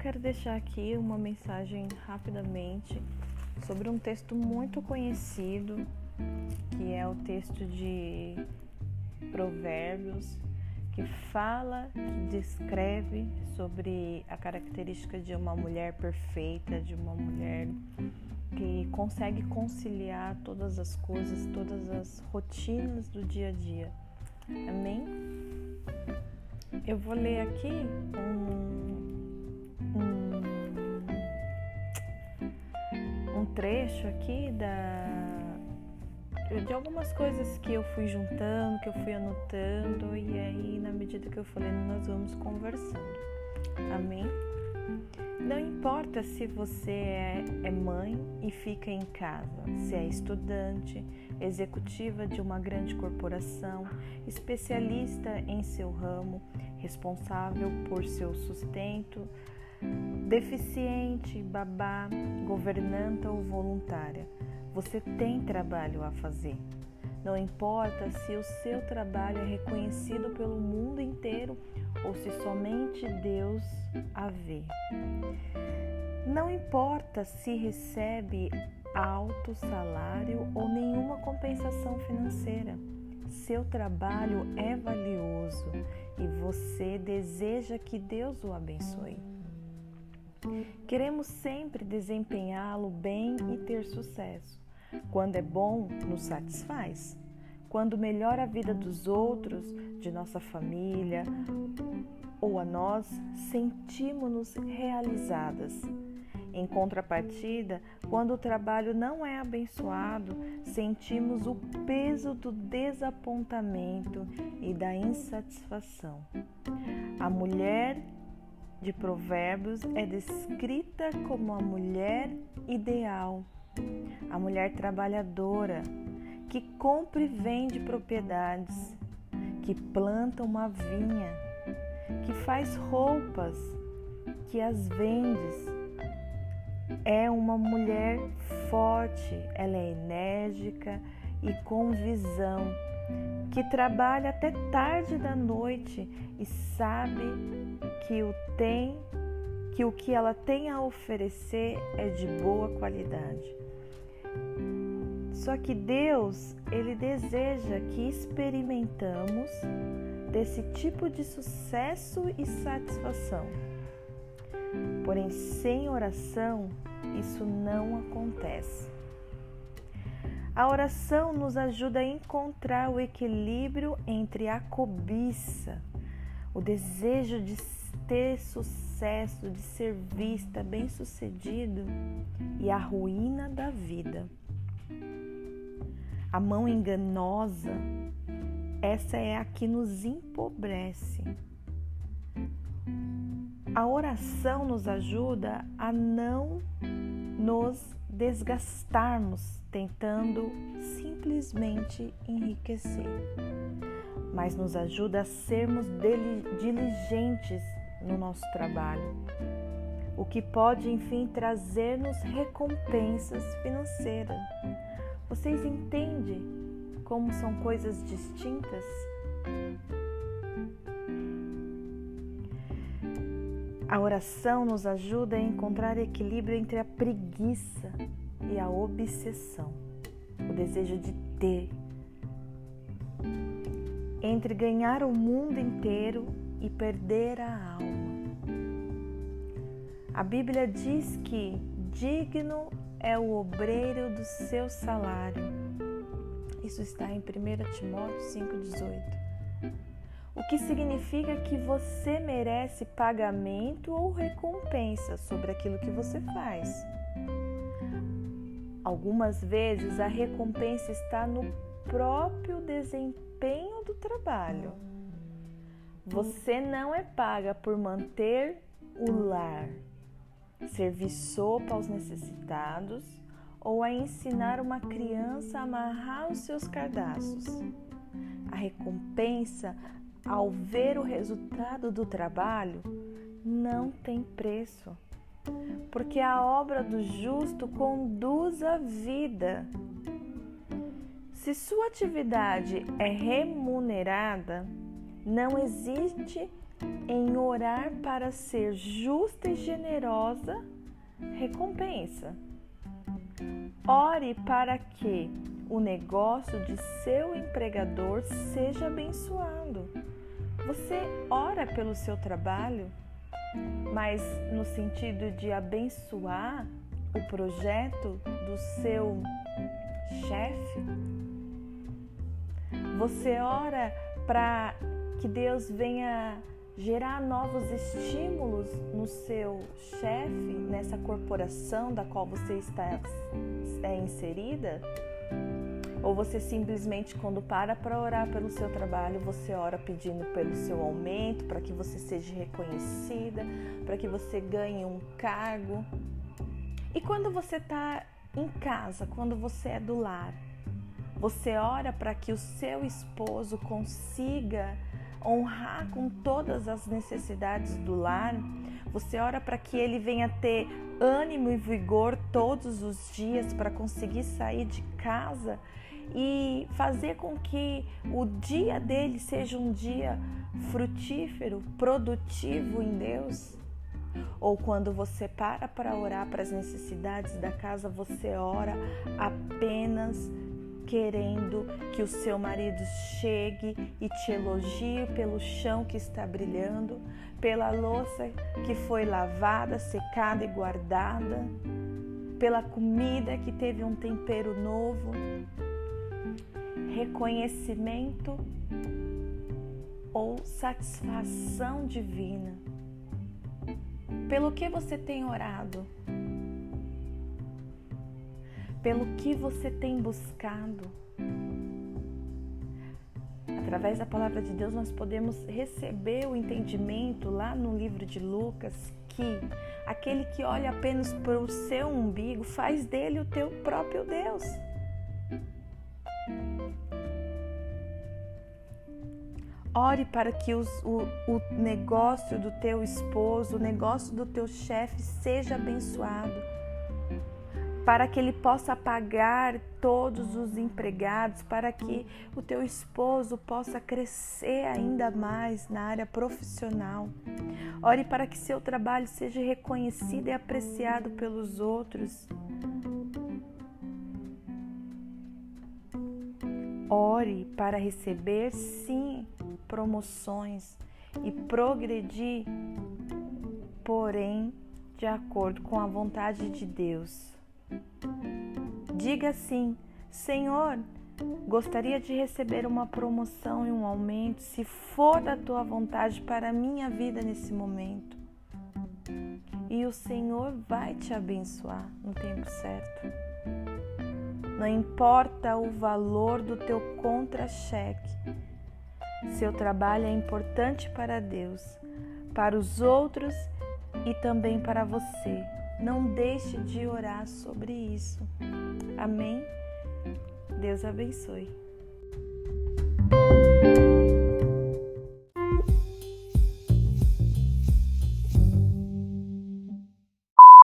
quero deixar aqui uma mensagem rapidamente sobre um texto muito conhecido, que é o texto de Provérbios, que fala, que descreve sobre a característica de uma mulher perfeita, de uma mulher que consegue conciliar todas as coisas, todas as rotinas do dia a dia. Amém? Eu vou ler aqui um, trecho aqui da de algumas coisas que eu fui juntando, que eu fui anotando e aí na medida que eu falei nós vamos conversando. Amém? Não importa se você é, é, mãe e fica em casa, se é estudante, executiva de uma grande corporação, especialista em seu ramo, responsável por seu sustento, deficiente, babá, governanta ou voluntária. Você tem trabalho a fazer. Não importa se o seu trabalho é reconhecido pelo mundo inteiro ou se somente Deus a vê. Não importa se recebe alto salário ou nenhuma compensação financeira. Seu trabalho é valioso e você deseja que Deus o abençoe. Queremos sempre desempenhá-lo bem e ter sucesso. Quando é bom, nos satisfaz. Quando melhora a vida dos outros, de nossa família ou a nós, sentimos-nos realizadas. Em contrapartida, quando o trabalho não é abençoado, sentimos o peso do desapontamento e da insatisfação. A mulher de Provérbios é descrita como a mulher ideal a mulher trabalhadora que compra e vende propriedades, que planta uma vinha, que faz roupas, que as vende. É uma mulher forte, ela é enérgica e com visão, que trabalha até tarde da noite e sabe que o tem que o que ela tem a oferecer é de boa qualidade. Só que Deus, ele deseja que experimentamos desse tipo de sucesso e satisfação. Porém, sem oração, isso não acontece. A oração nos ajuda a encontrar o equilíbrio entre a cobiça, o desejo de ter sucesso, de ser vista, bem-sucedido e a ruína da vida. A mão enganosa, essa é a que nos empobrece. A oração nos ajuda a não nos desgastarmos tentando simplesmente enriquecer, mas nos ajuda a sermos diligentes no nosso trabalho, o que pode enfim trazer-nos recompensas financeiras. Vocês entendem como são coisas distintas? A oração nos ajuda a encontrar equilíbrio entre a preguiça e a obsessão, o desejo de ter, entre ganhar o mundo inteiro e perder a alma. A Bíblia diz que digno é o obreiro do seu salário. Isso está em 1 Timóteo 5,18. O que significa que você merece pagamento ou recompensa sobre aquilo que você faz. Algumas vezes a recompensa está no próprio desempenho do trabalho. Você não é paga por manter o lar, servir sopa aos necessitados ou a ensinar uma criança a amarrar os seus cardaços. A recompensa ao ver o resultado do trabalho não tem preço, porque a obra do justo conduz à vida. Se sua atividade é remunerada, não existe em orar para ser justa e generosa, recompensa. Ore para que o negócio de seu empregador seja abençoado. Você ora pelo seu trabalho, mas no sentido de abençoar o projeto do seu chefe? Você ora para que Deus venha gerar novos estímulos no seu chefe, nessa corporação da qual você está é, inserida? Ou você simplesmente, quando para para orar pelo seu trabalho, você ora pedindo pelo seu aumento, para que você seja reconhecida, para que você ganhe um cargo? E quando você está em casa, quando você é do lar, você ora para que o seu esposo consiga honrar com todas as necessidades do lar. Você ora para que ele venha ter ânimo e vigor todos os dias para conseguir sair de casa e fazer com que o dia dele seja um dia frutífero, produtivo em Deus. Ou quando você para para orar para as necessidades da casa, você ora apenas querendo que o seu marido chegue e te elogie pelo chão que está brilhando, pela louça que foi lavada, secada e guardada, pela comida que teve um tempero novo. Reconhecimento ou satisfação divina. Pelo que você tem orado? Pelo que você tem buscado. Através da palavra de Deus, nós podemos receber o entendimento lá no livro de Lucas que aquele que olha apenas para o seu umbigo faz dele o teu próprio Deus. Ore para que os, o, o negócio do teu esposo, o negócio do teu chefe seja abençoado para que ele possa pagar todos os empregados, para que o teu esposo possa crescer ainda mais na área profissional. Ore para que seu trabalho seja reconhecido e apreciado pelos outros. Ore para receber, sim, promoções e progredir, porém, de acordo com a vontade de Deus. Diga assim: Senhor, gostaria de receber uma promoção e um aumento, se for da tua vontade para a minha vida nesse momento. E o Senhor vai te abençoar no tempo certo. Não importa o valor do teu contra-cheque, seu trabalho é importante para Deus, para os outros e também para você. Não deixe de orar sobre isso. Amém? Deus abençoe.